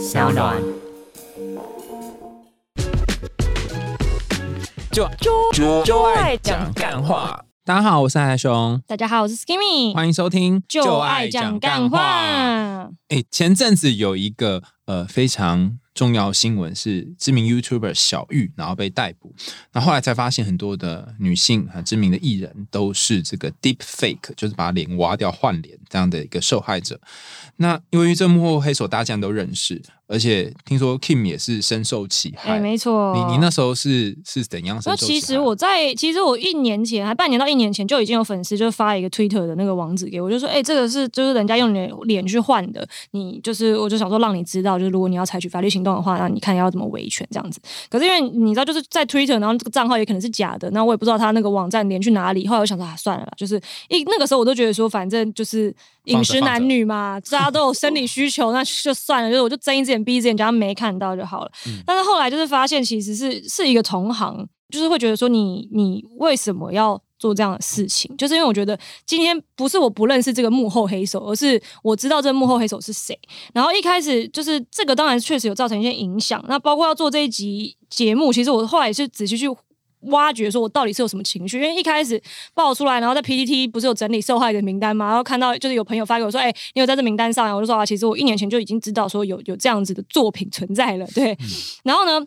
小暖。就就就爱讲干话。大家好，我是海熊，大家好，我是 Skimmy，欢迎收听就爱讲干话。哎，前阵子有一个呃非常重要新闻，是知名 YouTuber 小玉，然后被逮捕。那后来才发现，很多的女性啊，知名的艺人都是这个 Deep Fake，就是把脸挖掉换脸这样的一个受害者。那由于这幕后黑手，大家都认识。而且听说 Kim 也是深受其害，哎，没错。你你那时候是是怎样受？那其实我在，其实我一年前还半年到一年前就已经有粉丝就发一个 Twitter 的那个网址给我，就说，哎，这个是就是人家用你的脸去换的，你就是我就想说让你知道，就是如果你要采取法律行动的话，那你看要怎么维权这样子。可是因为你知道，就是在 Twitter，然后这个账号也可能是假的，那我也不知道他那个网站连去哪里。后来我想说，啊，算了，就是一那个时候我都觉得说，反正就是饮食男女嘛，大家都有生理需求，那就算了，就是我就睁一只眼闭一只眼，假没。看到就好了，但是后来就是发现，其实是是一个同行，就是会觉得说你你为什么要做这样的事情？就是因为我觉得今天不是我不认识这个幕后黑手，而是我知道这幕后黑手是谁。然后一开始就是这个，当然确实有造成一些影响。那包括要做这一集节目，其实我后来也是仔细去。挖掘说，我到底是有什么情绪？因为一开始爆出来，然后在 PPT 不是有整理受害的名单嘛？然后看到就是有朋友发给我说：“哎，你有在这名单上？”我就说：“啊，其实我一年前就已经知道说有有这样子的作品存在了。”对。然后呢，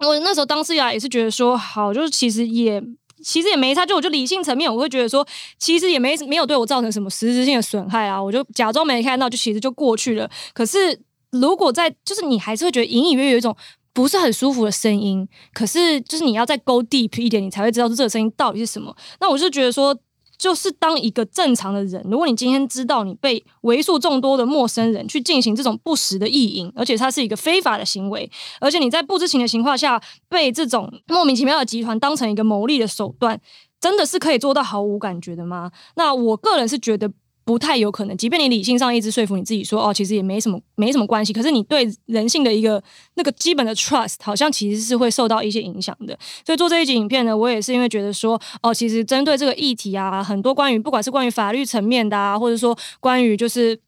我那时候当时呀也是觉得说，好，就是其实也其实也没差，就我就理性层面，我会觉得说，其实也没没有对我造成什么实质性的损害啊，我就假装没看到，就其实就过去了。可是如果在，就是你还是会觉得隐隐约约有一种。不是很舒服的声音，可是就是你要再 go deep 一点，你才会知道这个声音到底是什么。那我就觉得说，就是当一个正常的人，如果你今天知道你被为数众多的陌生人去进行这种不实的意淫，而且它是一个非法的行为，而且你在不知情的情况下被这种莫名其妙的集团当成一个牟利的手段，真的是可以做到毫无感觉的吗？那我个人是觉得。不太有可能，即便你理性上一直说服你自己说，哦，其实也没什么，没什么关系。可是你对人性的一个那个基本的 trust，好像其实是会受到一些影响的。所以做这一集影片呢，我也是因为觉得说，哦，其实针对这个议题啊，很多关于不管是关于法律层面的啊，或者说关于就是。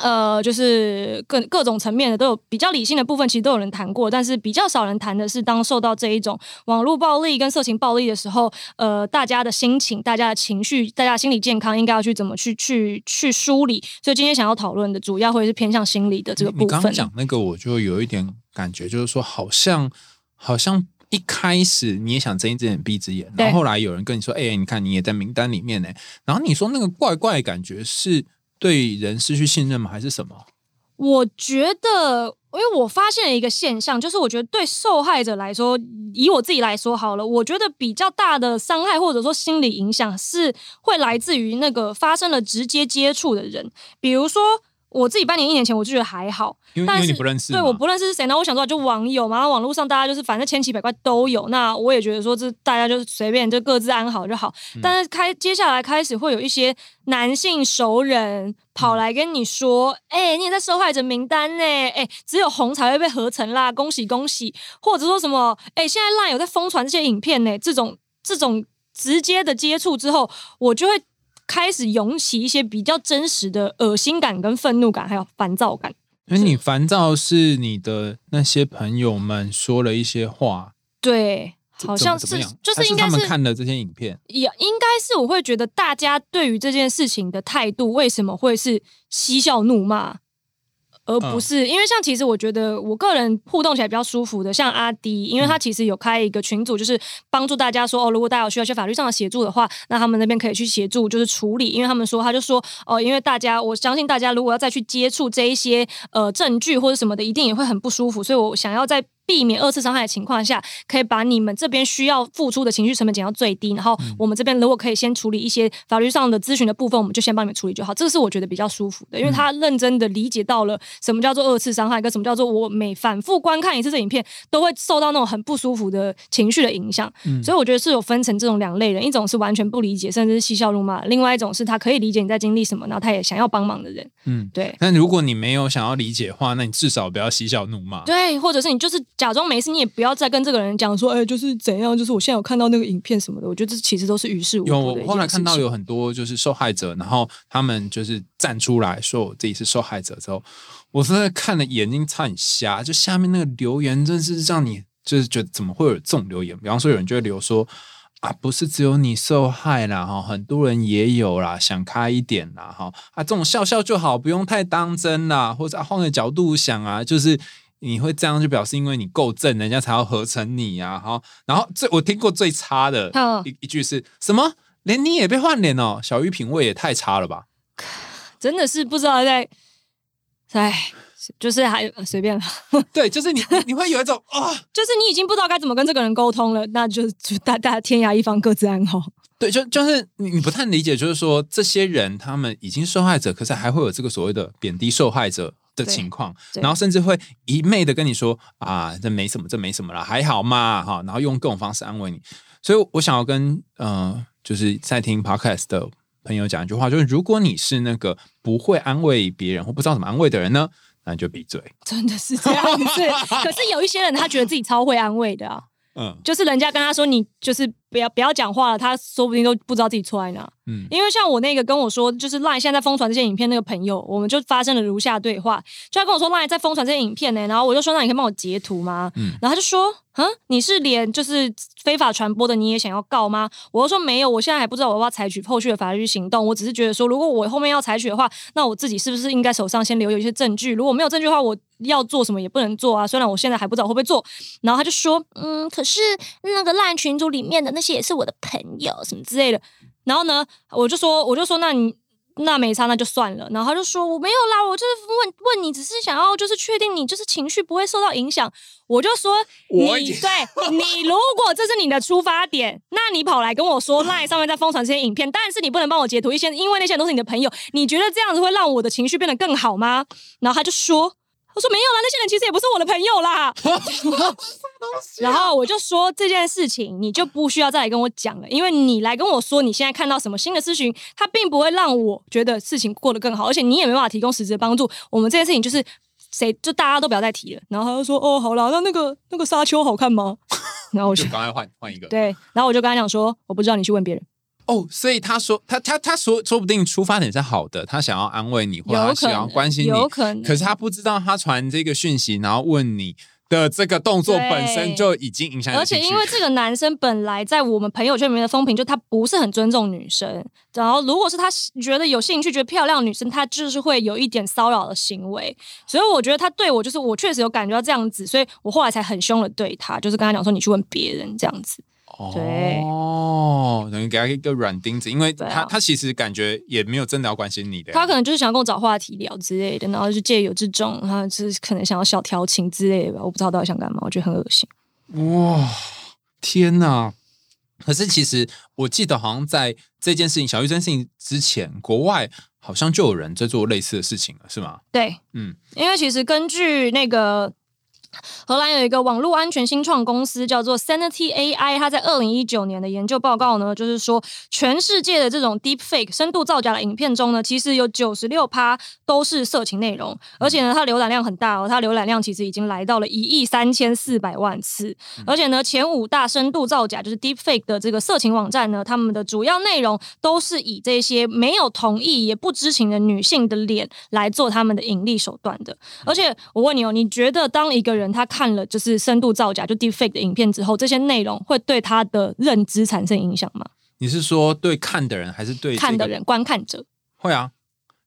呃，就是各各种层面的都有比较理性的部分，其实都有人谈过，但是比较少人谈的是，当受到这一种网络暴力跟色情暴力的时候，呃，大家的心情、大家的情绪、大家心理健康应该要去怎么去去去梳理。所以今天想要讨论的主要会是偏向心理的这个部分。你刚讲那个，我就有一点感觉，就是说，好像好像一开始你也想睁一只眼闭一只眼，然后后来有人跟你说，哎，你看你也在名单里面呢，然后你说那个怪怪的感觉是。对人失去信任吗？还是什么？我觉得，因为我发现了一个现象，就是我觉得对受害者来说，以我自己来说好了，我觉得比较大的伤害或者说心理影响是会来自于那个发生了直接接触的人，比如说。我自己半年一年前我就觉得还好，因为你不认识，对，我不认识是谁。那我想说就网友嘛，网络上大家就是反正千奇百怪都有。那我也觉得说这大家就随便就各自安好就好。但是开接下来开始会有一些男性熟人跑来跟你说，哎，你也在受害者名单呢，哎，只有红才会被合成啦，恭喜恭喜，或者说什么，哎，现在烂有在疯传这些影片呢，这种这种直接的接触之后，我就会。开始涌起一些比较真实的恶心感、跟愤怒感，还有烦躁感。那你烦躁是你的那些朋友们说了一些话？对，好像是，就是应该是他们看了这些影片，也应该是我会觉得大家对于这件事情的态度为什么会是嬉笑怒骂？而不是，因为像其实我觉得我个人互动起来比较舒服的，像阿迪，因为他其实有开一个群组，就是帮助大家说哦，如果大家有需要一些法律上的协助的话，那他们那边可以去协助，就是处理。因为他们说，他就说哦，因为大家我相信大家如果要再去接触这一些呃证据或者什么的，一定也会很不舒服，所以我想要在。避免二次伤害的情况下，可以把你们这边需要付出的情绪成本减到最低。然后我们这边如果可以先处理一些法律上的咨询的部分，我们就先帮你们处理就好。这个是我觉得比较舒服的，因为他认真的理解到了什么叫做二次伤害，跟什么叫做我每反复观看一次这影片都会受到那种很不舒服的情绪的影响。所以我觉得是有分成这种两类人，一种是完全不理解，甚至是嬉笑怒骂；，另外一种是他可以理解你在经历什么，然后他也想要帮忙的人。嗯，对。但如果你没有想要理解的话，那你至少不要嬉笑怒骂。对，或者是你就是假装没事，你也不要再跟这个人讲说，哎，就是怎样，就是我现在有看到那个影片什么的。我觉得这其实都是于事无补有，我后来看到有很多就是受害者，然后他们就是站出来说我自己是受害者之后，我真的看了眼睛差点瞎，就下面那个留言真是让你就是觉得怎么会有这种留言？比方说有人就会留说。啊，不是只有你受害啦，哈，很多人也有啦，想开一点啦，哈，啊，这种笑笑就好，不用太当真啦，或者换个角度想啊，就是你会这样就表示因为你够正，人家才要合成你呀，好，然后最我听过最差的一一句是什么？连你也被换脸哦，小玉品味也太差了吧？真的是不知道在，哎。就是还随便了，对，就是你你会有一种啊，就是你已经不知道该怎么跟这个人沟通了，那就就大大家天涯一方，各自安好。对，就就是你你不太理解，就是说这些人他们已经受害者，可是还会有这个所谓的贬低受害者的情况，然后甚至会一昧的跟你说啊，这没什么，这没什么了，还好嘛，哈，然后用各种方式安慰你。所以我想要跟呃，就是在听 podcast 的朋友讲一句话，就是如果你是那个不会安慰别人或不知道怎么安慰的人呢？那就闭嘴，真的是这样子。可是有一些人，他觉得自己超会安慰的啊。嗯，就是人家跟他说你就是不要不要讲话了，他说不定都不知道自己错在哪。嗯，因为像我那个跟我说，就是 LINE 现在在疯传这些影片那个朋友，我们就发生了如下对话，就他跟我说 LINE 在疯传这些影片呢，然后我就说那你可以帮我截图吗？嗯，然后他就说，嗯，你是连就是非法传播的你也想要告吗？我就说没有，我现在还不知道我要采取后续的法律行动，我只是觉得说，如果我后面要采取的话，那我自己是不是应该手上先留有一些证据？如果没有证据的话，我要做什么也不能做啊。虽然我现在还不知道会不会做，然后他就说，嗯，可是那个烂群组里面的那些也是我的朋友，什么之类的。然后呢，我就说，我就说，那你那没差，那就算了。然后他就说，我没有啦，我就是问问你，只是想要就是确定你就是情绪不会受到影响。我就说，你对你如果这是你的出发点，那你跑来跟我说赖上面在疯传这些影片，但是你不能帮我截图一些，因为那些都是你的朋友。你觉得这样子会让我的情绪变得更好吗？然后他就说。我说没有啦，那些人其实也不是我的朋友啦。然后我就说这件事情，你就不需要再来跟我讲了，因为你来跟我说你现在看到什么新的资讯，它并不会让我觉得事情过得更好，而且你也没办法提供实质的帮助。我们这件事情就是谁，就大家都不要再提了。然后他就说：“哦，好了，那那个那个沙丘好看吗？”然后我就刚才换换一个，对，然后我就跟他讲说：“我不知道，你去问别人。”哦，所以他说他他他说说不定出发点是好的，他想要安慰你，或者他想要关心你，有可能。可是他不知道他传这个讯息，然后问你的这个动作本身就已经影响。而且因为这个男生本来在我们朋友圈里面的风评，就他不是很尊重女生。然后如果是他觉得有兴趣、觉得漂亮女生，他就是会有一点骚扰的行为。所以我觉得他对我就是我确实有感觉到这样子，所以我后来才很凶的对他，就是跟他讲说你去问别人这样子。哦，等于给他一个软钉子，因为他他其实感觉也没有真的要关心你的，他可能就是想跟我找话题聊之类的，然后就借由这种，他就是可能想要小调情之类的吧，我不知道到底想干嘛，我觉得很恶心。哇，天哪！可是其实我记得好像在这件事情小玉这件事情之前，国外好像就有人在做类似的事情了，是吗？对，嗯，因为其实根据那个。荷兰有一个网络安全新创公司叫做 Sanity AI，它在二零一九年的研究报告呢，就是说全世界的这种 Deep Fake 深度造假的影片中呢，其实有九十六趴都是色情内容，而且呢，它浏览量很大哦，它浏览量其实已经来到了一亿三千四百万次，而且呢，前五大深度造假就是 Deep Fake 的这个色情网站呢，他们的主要内容都是以这些没有同意也不知情的女性的脸来做他们的盈利手段的，而且我问你哦，你觉得当一个人人他看了就是深度造假就 deepfake 的影片之后，这些内容会对他的认知产生影响吗？你是说对看的人还是对看的人观看者？会啊，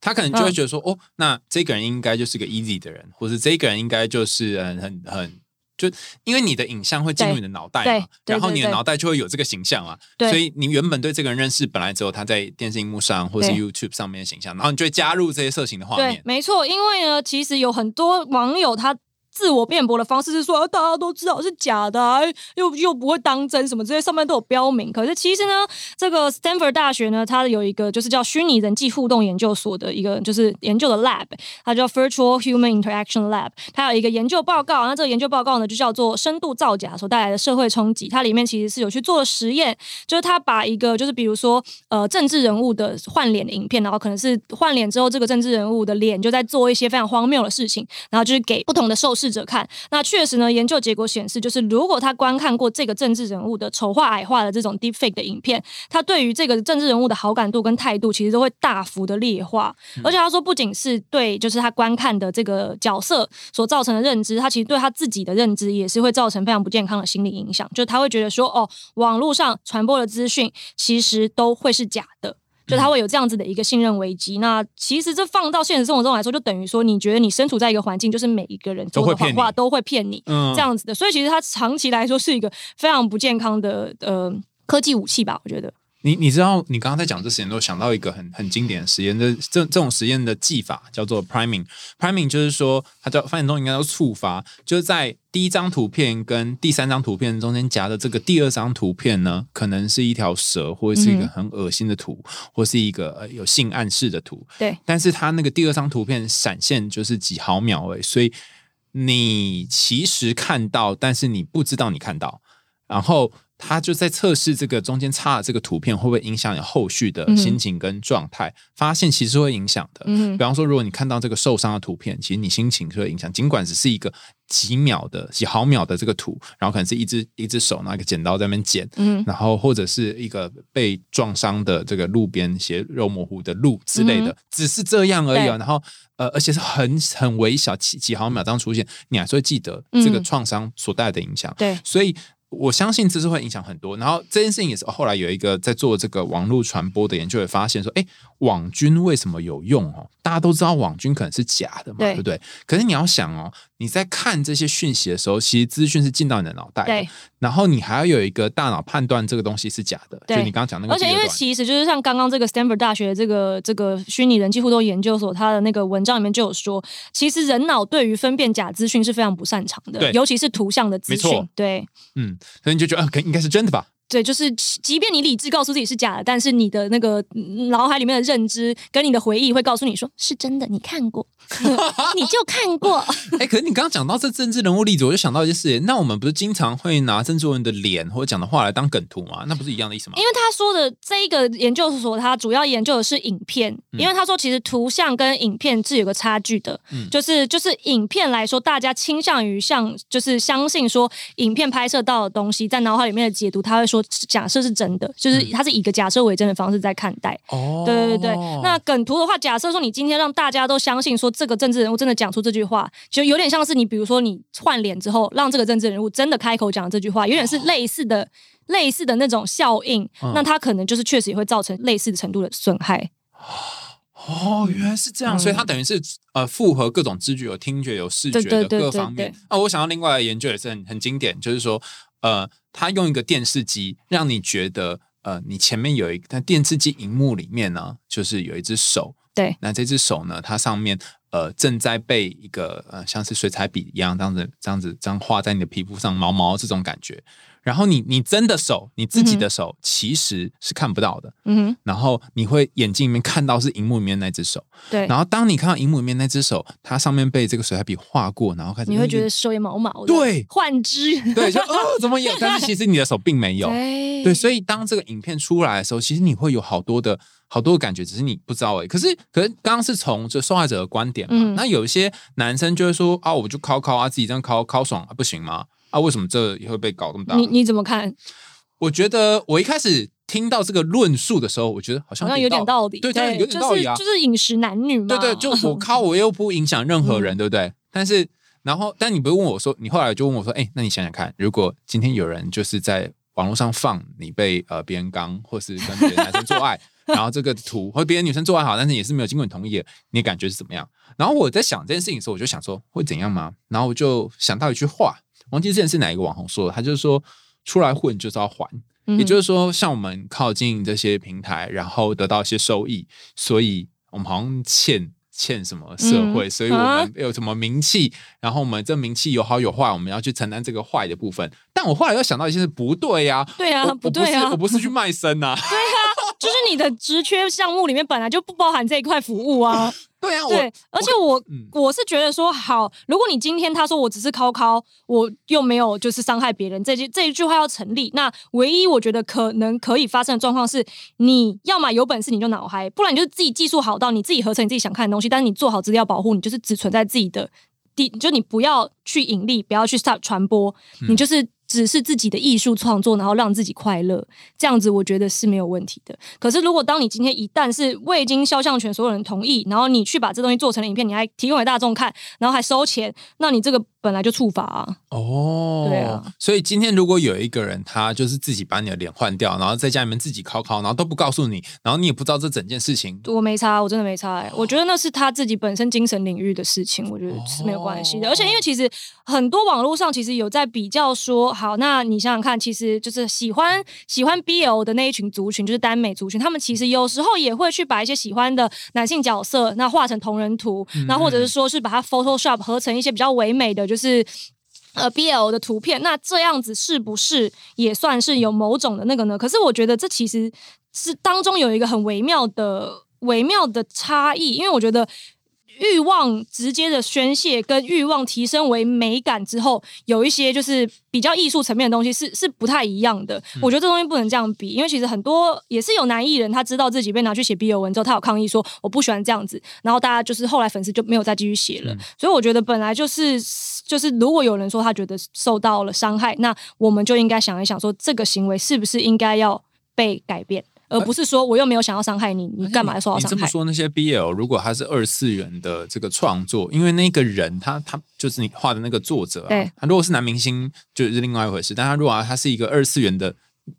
他可能就会觉得说，哦，那这个人应该就是个 easy 的人，或是这个人应该就是很很很就因为你的影像会进入你的脑袋嘛，然后你的脑袋就会有这个形象啊，所以你原本对这个人认识本来只有他在电视荧幕上或是 YouTube 上面的形象，然后你就会加入这些色情的画面。没错，因为呢，其实有很多网友他。自我辩驳的方式是说，大家都知道是假的，又又不会当真，什么这些上面都有标明。可是其实呢，这个 Stanford 大学呢，它有一个就是叫虚拟人际互动研究所的一个就是研究的 lab，它叫 Virtual Human Interaction Lab。它有一个研究报告，那这个研究报告呢，就叫做深度造假所带来的社会冲击。它里面其实是有去做实验，就是他把一个就是比如说呃政治人物的换脸的影片，然后可能是换脸之后，这个政治人物的脸就在做一些非常荒谬的事情，然后就是给不同的受。视者看。那确实呢，研究结果显示，就是如果他观看过这个政治人物的丑化、矮化的这种 deepfake 的影片，他对于这个政治人物的好感度跟态度，其实都会大幅的劣化。而且他说，不仅是对就是他观看的这个角色所造成的认知，他其实对他自己的认知也是会造成非常不健康的心理影响。就他会觉得说，哦，网络上传播的资讯其实都会是假的。就他会有这样子的一个信任危机。那其实这放到现实生活中来说，就等于说，你觉得你身处在一个环境，就是每一个人说的谎话都会骗你，这样子的。所以其实它长期来说是一个非常不健康的呃科技武器吧？我觉得。你你知道，你刚刚在讲这实验，都想到一个很很经典的实验，这这这种实验的技法叫做 priming。priming 就是说，它叫翻译中应该叫触发，就是在第一张图片跟第三张图片中间夹的这个第二张图片呢，可能是一条蛇，或者是一个很恶心的图，或是一个有性暗示的图。对。但是它那个第二张图片闪现就是几毫秒而已，所以你其实看到，但是你不知道你看到，然后。他就在测试这个中间插的这个图片会不会影响你后续的心情跟状态，发现其实会影响的。嗯，比方说，如果你看到这个受伤的图片，其实你心情是会影响，尽管只是一个几秒的、几毫秒的这个图，然后可能是一只一只手拿一个剪刀在那边剪，嗯，然后或者是一个被撞伤的这个路边血肉模糊的路之类的，只是这样而已。啊然后呃，而且是很很微小几几毫秒这样出现，你还是会记得这个创伤所带来的影响。对，所以。我相信这是会影响很多，然后这件事情也是后来有一个在做这个网络传播的研究，也发现说，哎，网军为什么有用哦？大家都知道网军可能是假的嘛，对不对？可是你要想哦。你在看这些讯息的时候，其实资讯是进到你的脑袋，对。然后你还要有一个大脑判断这个东西是假的，就你刚刚讲那个。而且因为其实就是像刚刚这个 Stanford 大学这个这个虚拟人机互动研究所，它的那个文章里面就有说，其实人脑对于分辨假资讯是非常不擅长的，尤其是图像的资讯。对，嗯，所以你就觉得可应该是真的吧？对，就是即便你理智告诉自己是假的，但是你的那个脑海里面的认知跟你的回忆会告诉你说是真的，你看过，你就看过。哎，可是你刚刚讲到这政治人物例子，我就想到一件事，那我们不是经常会拿政治人物的脸或者讲的话来当梗图吗？那不是一样的意思吗？因为他说的这一个研究所，他主要研究的是影片，因为他说其实图像跟影片是有个差距的，就是就是影片来说，大家倾向于像就是相信说影片拍摄到的东西，在脑海里面的解读，他会。说假设是真的，就是它是以一个假设为真的方式在看待。哦，对对对那梗图的话，假设说你今天让大家都相信说这个政治人物真的讲出这句话，就有点像是你比如说你换脸之后，让这个政治人物真的开口讲这句话，有点是类似的类似的那种效应。那它可能就是确实也会造成类似的程度的损害。哦，原来是这样，所以它等于是呃复合各种知觉，有听觉、有视觉的各方面。啊，我想到另外的研究也是很很经典，就是说呃。他用一个电视机，让你觉得，呃，你前面有一个，电视机荧幕里面呢，就是有一只手。对，那这只手呢，它上面，呃，正在被一个，呃，像是水彩笔一样，这样子，这样子，这样画在你的皮肤上，毛毛这种感觉。然后你你真的手，你自己的手其实是看不到的，嗯哼。然后你会眼睛里面看到是荧幕里面那只手，对。然后当你看到荧幕里面那只手，它上面被这个水彩笔画过，然后开始你会觉得手也毛毛的，对，幻肢，对，就哦怎么有？但是其实你的手并没有，对。所以当这个影片出来的时候，其实你会有好多的好多的感觉，只是你不知道而已。可是可是刚刚是从这受害者的观点嘛，那有一些男生就会说啊，我就敲敲啊，自己这样敲敲爽啊，不行吗？啊，为什么这也会被搞这么大？你你怎么看？我觉得我一开始听到这个论述的时候，我觉得好像好像有点道理，对对，有点道理啊，就是饮食男女嘛。对对，就我靠，我又不影响任何人，对不对？但是，然后，但你不是问我说，你后来就问我说，哎，那你想想看，如果今天有人就是在网络上放你被呃别人刚，或是跟别的男生做爱，然后这个图或别的女生做爱好，但是也是没有经过你同意，你感觉是怎么样？然后我在想这件事情的时候，我就想说会怎样吗？然后我就想到一句话。忘记之前是哪一个网红说的，他就是说出来混就是要还，也就是说像我们靠近这些平台，然后得到一些收益，所以我们好像欠欠什么社会，所以我们有什么名气，然后我们这名气有好有坏，我们要去承担这个坏的部分。但我后来又想到一些是不对呀，对呀，不对啊，我不是去卖身呐，对啊，就是你的职缺项目里面本来就不包含这一块服务啊。对啊，对，而且我我是觉得说，好，如果你今天他说我只是考考，我又没有就是伤害别人，这句这一句话要成立，那唯一我觉得可能可以发生的状况是，你要么有本事你就脑嗨，不然你就自己技术好到你自己合成你自己想看的东西，但是你做好资料保护，你就是只存在自己的第就你不要去盈利，不要去传传播，嗯你就是。只是自己的艺术创作，然后让自己快乐，这样子我觉得是没有问题的。可是，如果当你今天一旦是未经肖像权所有人同意，然后你去把这东西做成了影片，你还提供给大众看，然后还收钱，那你这个本来就触法啊。哦，对啊。所以今天如果有一个人，他就是自己把你的脸换掉，然后在家里面自己烤烤，然后都不告诉你，然后你也不知道这整件事情，我没差，我真的没差、欸。我觉得那是他自己本身精神领域的事情，我觉得是没有关系的。哦而且因为其实很多网络上其实有在比较说，好，那你想想看，其实就是喜欢喜欢 BL 的那一群族群，就是耽美族群，他们其实有时候也会去把一些喜欢的男性角色，那画成同人图，那、或者是说是把它 Photoshop 合成一些比较唯美的，就是。呃，BL 的图片，那这样子是不是也算是有某种的那个呢？可是我觉得这其实是当中有一个很微妙的微妙的差异，因为我觉得欲望直接的宣泄跟欲望提升为美感之后，有一些就是比较艺术层面的东西是是不太一样的。我觉得这东西不能这样比，因为其实很多也是有男艺人，他知道自己被拿去写 BL 文之后，他有抗议说我不喜欢这样子，然后大家就是后来粉丝就没有再继续写了。所以我觉得本来就是就是，如果有人说他觉得受到了伤害，那我们就应该想一想，说这个行为是不是应该要被改变。而不是说我又没有想要伤害你，你干嘛受到你伤害？这么说，那些 BL 如果他是二次元的这个创作，因为那个人他他就是你画的那个作者啊对，他如果是男明星就是另外一回事，但他如果他是一个二次元的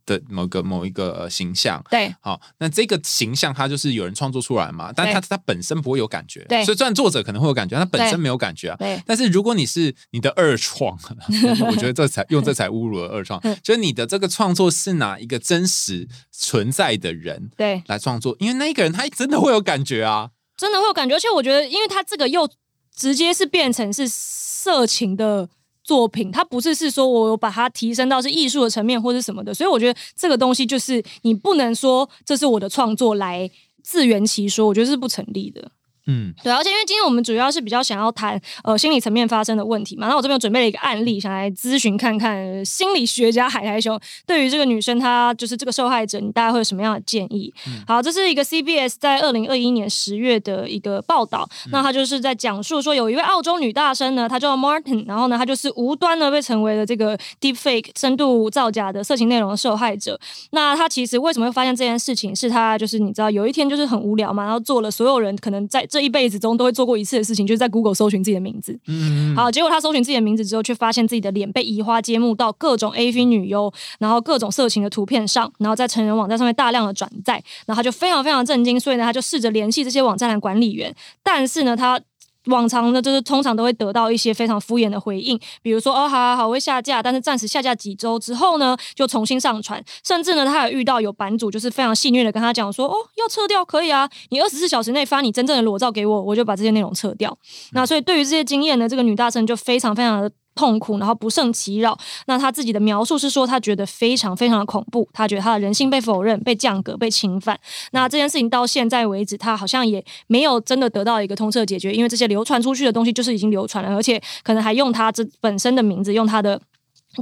的某个某一个呃形象，对好，那这个形象它就是有人创作出来嘛，但对他他本身不会有感觉，对所以虽然作者可能会有感觉，他本身没有感觉啊。对但是如果你是你的二创，我觉得这才用这才侮辱了二创，嗯就是你的这个创作是拿一个真实存在的人对，来创作，因为那一个人他真的会有感觉啊。真的会有感觉，而且我觉得，因为他这个又直接是变成是色情的作品，它不是是说我把它提升到是艺术的层面或者什么的，所以我觉得这个东西就是你不能说这是我的创作来自圆其说，我觉得是不成立的。嗯，对，而且因为今天我们主要是比较想要谈呃心理层面发生的问题嘛，那我这边有准备了一个案例，想来咨询看看呃心理学家海苔兄对于这个女生她就是这个受害者，你大概会有什么样的建议？好，这是一个 CBS 在二零二一年十月的一个报道，那他就是在讲述说有一位澳洲女大生呢，她叫 Martin，然后呢，她就是无端的被成为了这个 Deepfake 深度造假的色情内容的受害者。那她其实为什么会发现这件事情？是她就是你知道有一天就是很无聊嘛，然后做了所有人可能在这一辈子中都会做过一次的事情，就是在 Google 搜寻自己的名字。嗯，好，结果他搜寻自己的名字之后，却发现自己的脸被移花接木到各种 AV 女优，然后各种色情的图片上，然后在成人网站上面大量的转载，然后他就非常非常震惊，所以呢，他就试着联系这些网站的管理员，但是呢，她。往常呢，就是通常都会得到一些非常敷衍的回应，比如说哦，好好好，我会下架，但是暂时下架几周之后呢，就重新上传。甚至呢，他有遇到有版主就是非常戏谑的跟他讲说，哦，要撤掉可以啊，你二十四小时内发你真正的裸照给我，我就把这些内容撤掉。那所以对于这些经验呢，这个女大生就非常非常的。痛苦，然后不胜其扰。那他自己的描述是说，他觉得非常非常的恐怖，他觉得他的人性被否认、被降格、被侵犯。那这件事情到现在为止，他好像也没有真的得到一个通彻解决，因为这些流传出去的东西就是已经流传了，而且可能还用他这本身的名字，用他的。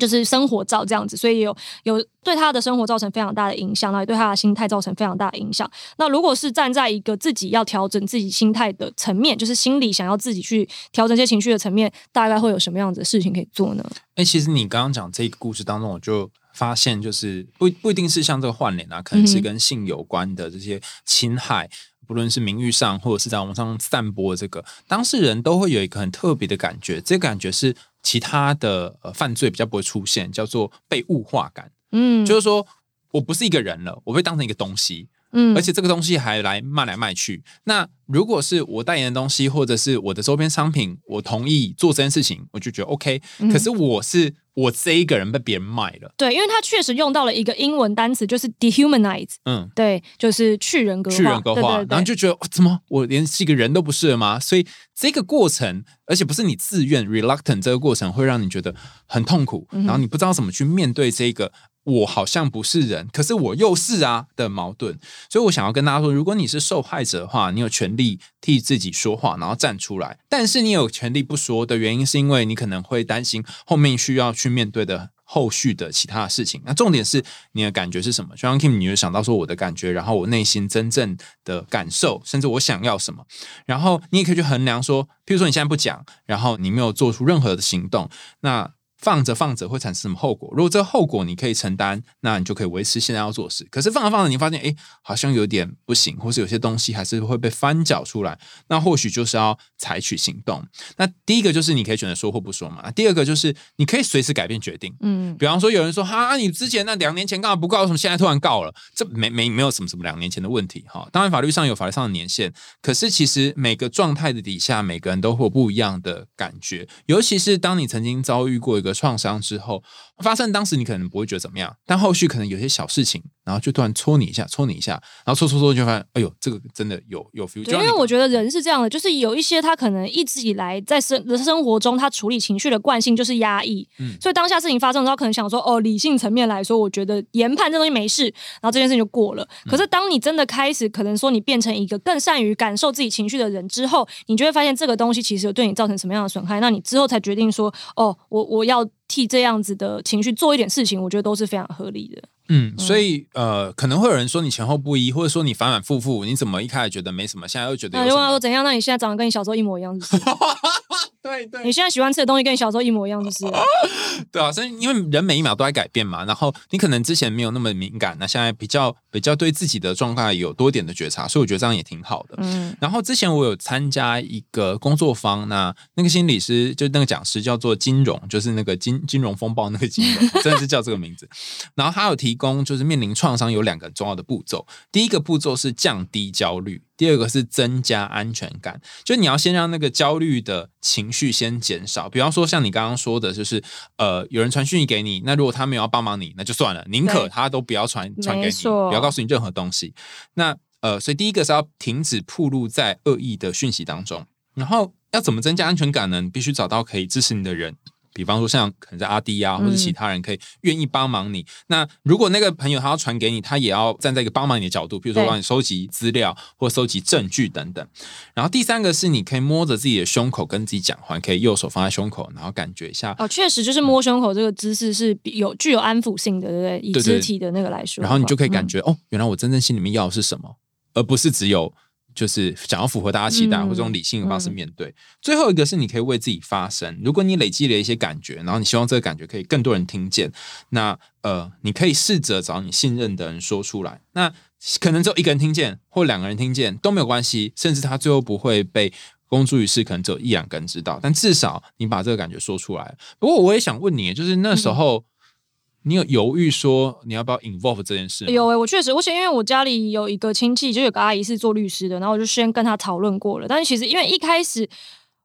就是生活照这样子，所以有有对他的生活造成非常大的影响，然后也对他的心态造成非常大的影响。那如果是站在一个自己要调整自己心态的层面，就是心里想要自己去调整一些情绪的层面，大概会有什么样子的事情可以做呢？哎、其实你刚刚讲这个故事当中，我就发现，就是不不一定是像这个换脸啊，可能是跟性有关的这些侵害。不论是名誉上，或者是在网上散播这个，当事人都会有一个很特别的感觉，这个感觉是其他的呃犯罪比较不会出现，叫做被物化感。嗯，就是说我不是一个人了，我被当成一个东西，嗯而且这个东西还来卖来卖去。那如果是我代言的东西，或者是我的周边商品，我同意做这件事情，我就觉得 OK。可是我是我这一个人被别人卖了，对，因为他确实用到了一个英文单词，就是 dehumanize，嗯，对，就是去人格化，去人格化，对对对然后就觉得、哦怎么我连是一个人都不是了吗？所以这个过程，而且不是你自愿 reluctant 这个过程，会让你觉得很痛苦，嗯然后你不知道怎么去面对这个。我好像不是人，可是我又是啊的矛盾，所以我想要跟大家说，如果你是受害者的话，你有权利替自己说话，然后站出来。但是你有权利不说的原因，是因为你可能会担心后面需要去面对的后续的其他的事情。那重点是你的感觉是什么？就像 Kim，你就想到说我的感觉，然后我内心真正的感受，甚至我想要什么。然后你也可以去衡量说，譬如说你现在不讲，然后你没有做出任何的行动，那。放着放着会产生什么后果？如果这个后果你可以承担，那你就可以维持现在要做事。可是放着放着，你发现哎，好像有点不行，或是有些东西还是会被翻搅出来，那或许就是要采取行动。那第一个就是你可以选择说或不说嘛。第二个就是你可以随时改变决定。嗯，比方说有人说哈，你之前那两年前干嘛不告？为什么现在突然告了？这没没没有什么什么两年前的问题哈。当然法律上有法律上的年限，可是其实每个状态的底下，每个人都会有不一样的感觉。尤其是当你曾经遭遇过一个。创伤之后发生，当时你可能不会觉得怎么样，但后续可能有些小事情。然后就突然戳你一下，戳你一下，然后戳戳戳就发现，哎呦，这个真的有有 feel。因为我觉得人是这样的，就是有一些他可能一直以来在生生活中，他处理情绪的惯性就是压抑，嗯，所以当下事情发生的时候，可能想说，哦，理性层面来说，我觉得研判这东西没事，然后这件事情就过了。可是当你真的开始，可能说你变成一个更善于感受自己情绪的人之后，你就会发现这个东西其实有对你造成什么样的损害，那你之后才决定说，哦，我我要替这样子的情绪做一点事情，我觉得都是非常合理的。嗯，所以呃，可能会有人说你前后不一，或者说你反反复复，你怎么一开始觉得没什么，现在又觉得？那就问他说怎样？那你现在长得跟你小时候一模一样，是不是？对对，你现在喜欢吃的东西跟你小时候一模一样，就是。对啊，所以因为人每一秒都在改变嘛，然后你可能之前没有那么敏感，那现在比较比较对自己的状态有多点的觉察，所以我觉得这样也挺好的。嗯。然后之前我有参加一个工作坊，那那个心理师就那个讲师叫做金融，就是那个金金融风暴那个金融，真的是叫这个名字。然后他有提供，就是面临创伤有两个重要的步骤，第一个步骤是降低焦虑。第二个是增加安全感，就你要先让那个焦虑的情绪先减少。比方说，像你刚刚说的，就是呃，有人传讯息给你，那如果他没有要帮忙你，那就算了，宁可他都不要传传给你，不要告诉你任何东西。那呃，所以第一个是要停止铺露在恶意的讯息当中，然后要怎么增加安全感呢？你必须找到可以支持你的人。比方说，像可能是阿弟啊，或者其他人可以愿意帮忙你。那如果那个朋友他要传给你，他也要站在一个帮忙你的角度，比如说帮你收集资料或收集证据等等。然后第三个是，你可以摸着自己的胸口跟自己讲话，可以右手放在胸口，然后感觉一下。哦，确实就是摸胸口这个姿势是有具有安抚性的，对不对？以肢体的那个来说，然后你就可以感觉哦，原来我真正心里面要的是什么，而不是只有。就是想要符合大家期待，或者用理性的方式面对。最后一个是你可以为自己发声。如果你累积了一些感觉，然后你希望这个感觉可以更多人听见，那呃，你可以试着找你信任的人说出来。那可能只有一个人听见，或两个人听见都没有关系，甚至他最后不会被公诸于世，可能只有一两个人知道。但至少你把这个感觉说出来。不过我也想问你，就是那时候。你有犹豫说你要不要 involve 这件事？有诶，我确实，我且因为我家里有一个亲戚，就有个阿姨是做律师的，然后我就先跟她讨论过了。但是其实因为一开始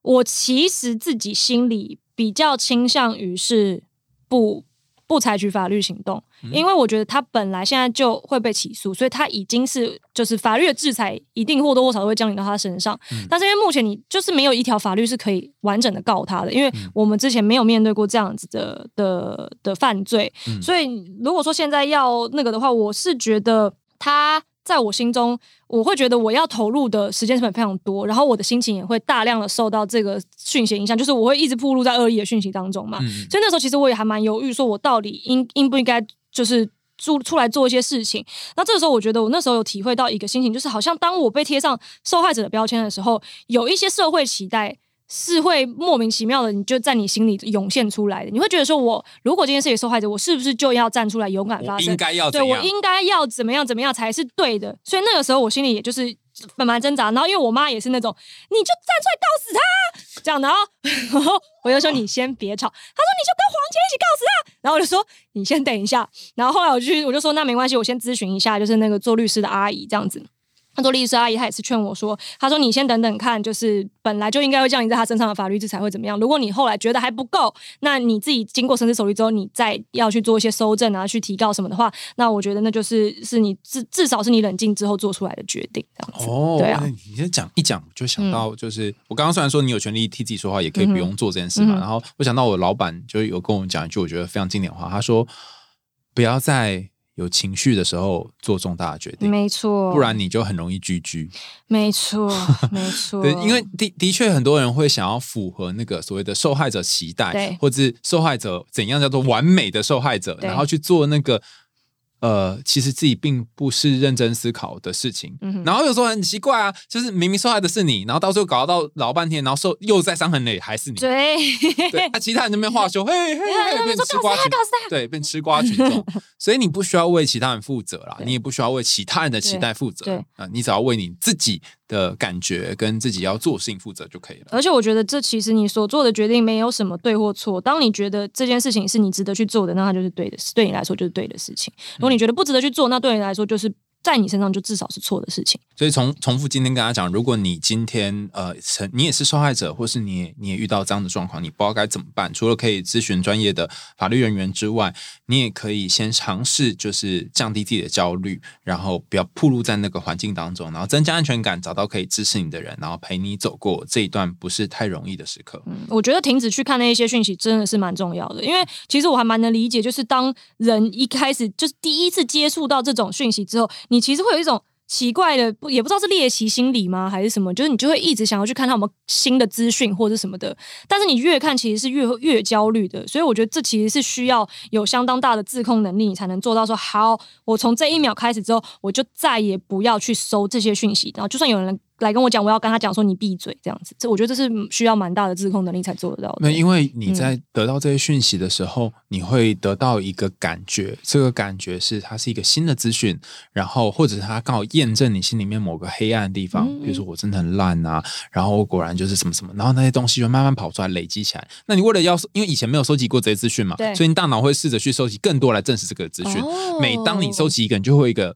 我其实自己心里比较倾向于是不。不采取法律行动，因为我觉得他本来现在就会被起诉，所以他已经是就是法律的制裁，一定或多或少都会降临到他身上。但是因为目前你就是没有一条法律是可以完整的告他的，因为我们之前没有面对过这样子的的的犯罪，所以如果说现在要那个的话，我是觉得他。在我心中，我会觉得我要投入的时间成本非常多，然后我的心情也会大量的受到这个讯息影响，就是我会一直暴露在恶意的讯息当中嘛。所以那时候其实我也还蛮犹豫，说我到底应应不应该就是出出来做一些事情。那这个时候，我觉得我那时候有体会到一个心情，就是好像当我被贴上受害者的标签的时候，有一些社会期待。是会莫名其妙的，你就在你心里涌现出来的。你会觉得说，我如果今天是一个受害者，我是不是就要站出来勇敢发声？应该要对我应该要怎么样怎么样才是对的？所以那个时候我心里也就是蛮蛮挣扎。然后因为我妈也是那种，你就站出来告死他这样。然后然后我就说你先别吵。他说你就跟黄杰一起告死他。然后我就说你先等一下。然后后来我就我就说那没关系，我先咨询一下，就是那个做律师的阿姨这样子。很多律师阿姨，她也是劝我说：“她说你先等等看，就是本来就应该会降临在他身上的法律制裁会怎么样？如果你后来觉得还不够，那你自己经过深思熟虑之后，你再要去做一些收证啊，去提告什么的话，那我觉得那就是是你至至少是你冷静之后做出来的决定，这样子。哦，对啊，你先讲一讲，就想到就是我刚刚虽然说你有权利替自己说话，也可以不用做这件事嘛。然后我想到我老板就有跟我们讲一句，我觉得非常经典的话，他说：不要在。有情绪的时候做重大的决定，没错，不然你就很容易居居。没错，没错，对，因为的的确很多人会想要符合那个所谓的受害者期待对，或者是受害者怎样叫做完美的受害者，然后去做那个。呃，其实自己并不是认真思考的事情，嗯然后有时候很奇怪啊，就是明明受害的是你，然后到最后搞到老半天，然后受又在伤痕累还是你，对，对，那、其他人那边话 说，嘿嘿嘿，变吃瓜群众，对，变吃瓜群众，所以你不需要为其他人负责啦，你也不需要为其他人的期待负责，对。啊、你只要为你自己的感觉跟自己要做的事情负责就可以了。而且我觉得这其实你所做的决定没有什么对或错。当你觉得这件事情是你值得去做的，那它就是对的事，对你来说就是对的事情。如果你觉得不值得去做，那对你来说就是在你身上就至少是错的事情。所以重重复今天跟大家讲，如果你今天呃，曾你也是受害者，或是你也你也遇到这样的状况，你不知道该怎么办，除了可以咨询专业的法律人员之外，你也可以先尝试就是降低自己的焦虑，然后不要暴露在那个环境当中，然后增加安全感，找到可以支持你的人，然后陪你走过这一段不是太容易的时刻。嗯，我觉得停止去看那一些讯息真的是蛮重要的，因为其实我还蛮能理解，就是当人一开始就是第一次接触到这种讯息之后，你你其实会有一种。奇怪的，不也不知道是猎奇心理吗，还是什么？就是你就会一直想要去看他有没有新的资讯或者什么的。但是你越看，其实是越越焦虑的。所以我觉得这其实是需要有相当大的自控能力，你才能做到说好，我从这一秒开始之后，我就再也不要去搜这些讯息。然后就算有人来跟我讲，我要跟他讲说你闭嘴这样子。这我觉得这是需要蛮大的自控能力才做得到的。那因为你在得到这些讯息的时候，你会得到一个感觉，这个感觉是它是一个新的资讯，然后或者是它刚好验证你心里面某个黑暗的地方，嗯比如说我真的很烂啊，然后我果然就是什么什么，然后那些东西就慢慢跑出来，累积起来。那你为了要，因为以前没有收集过这些资讯嘛对，所以你大脑会试着去收集更多来证实这个资讯。哦每当你收集一个，你就会有一个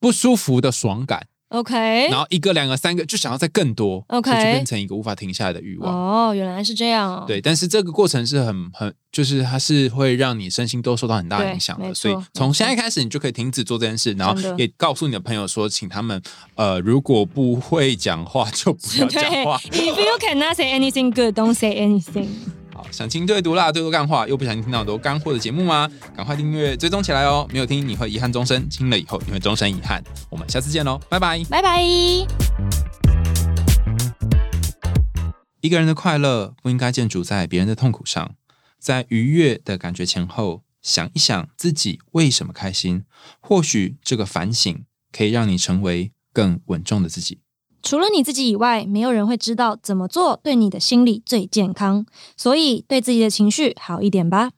不舒服的爽感，OK，然后一个、两个、三个，就想要再更多 OK 就变成一个无法停下来的欲望。哦，原来是这样。对，但是这个过程是很很，就是它是会让你身心都受到很大影响的，所以错从现在开始，你就可以停止做这件事，然后也告诉你的朋友说，请他们呃，如果不会讲话就不要讲话。If you cannot say anything good, don't say anything。好，想听对读啦，最多干话，又不想听到很多干货的节目吗？赶快订阅追踪起来哦！没有听你会遗憾终身，听了以后你会终身遗憾。我们下次见喽，拜拜。拜拜。一个人的快乐不应该建筑在别人的痛苦上，在愉悦的感觉前后，想一想自己为什么开心，或许这个反省可以让你成为更稳重的自己。除了你自己以外，没有人会知道怎么做对你的心理最健康，所以对自己的情绪好一点吧。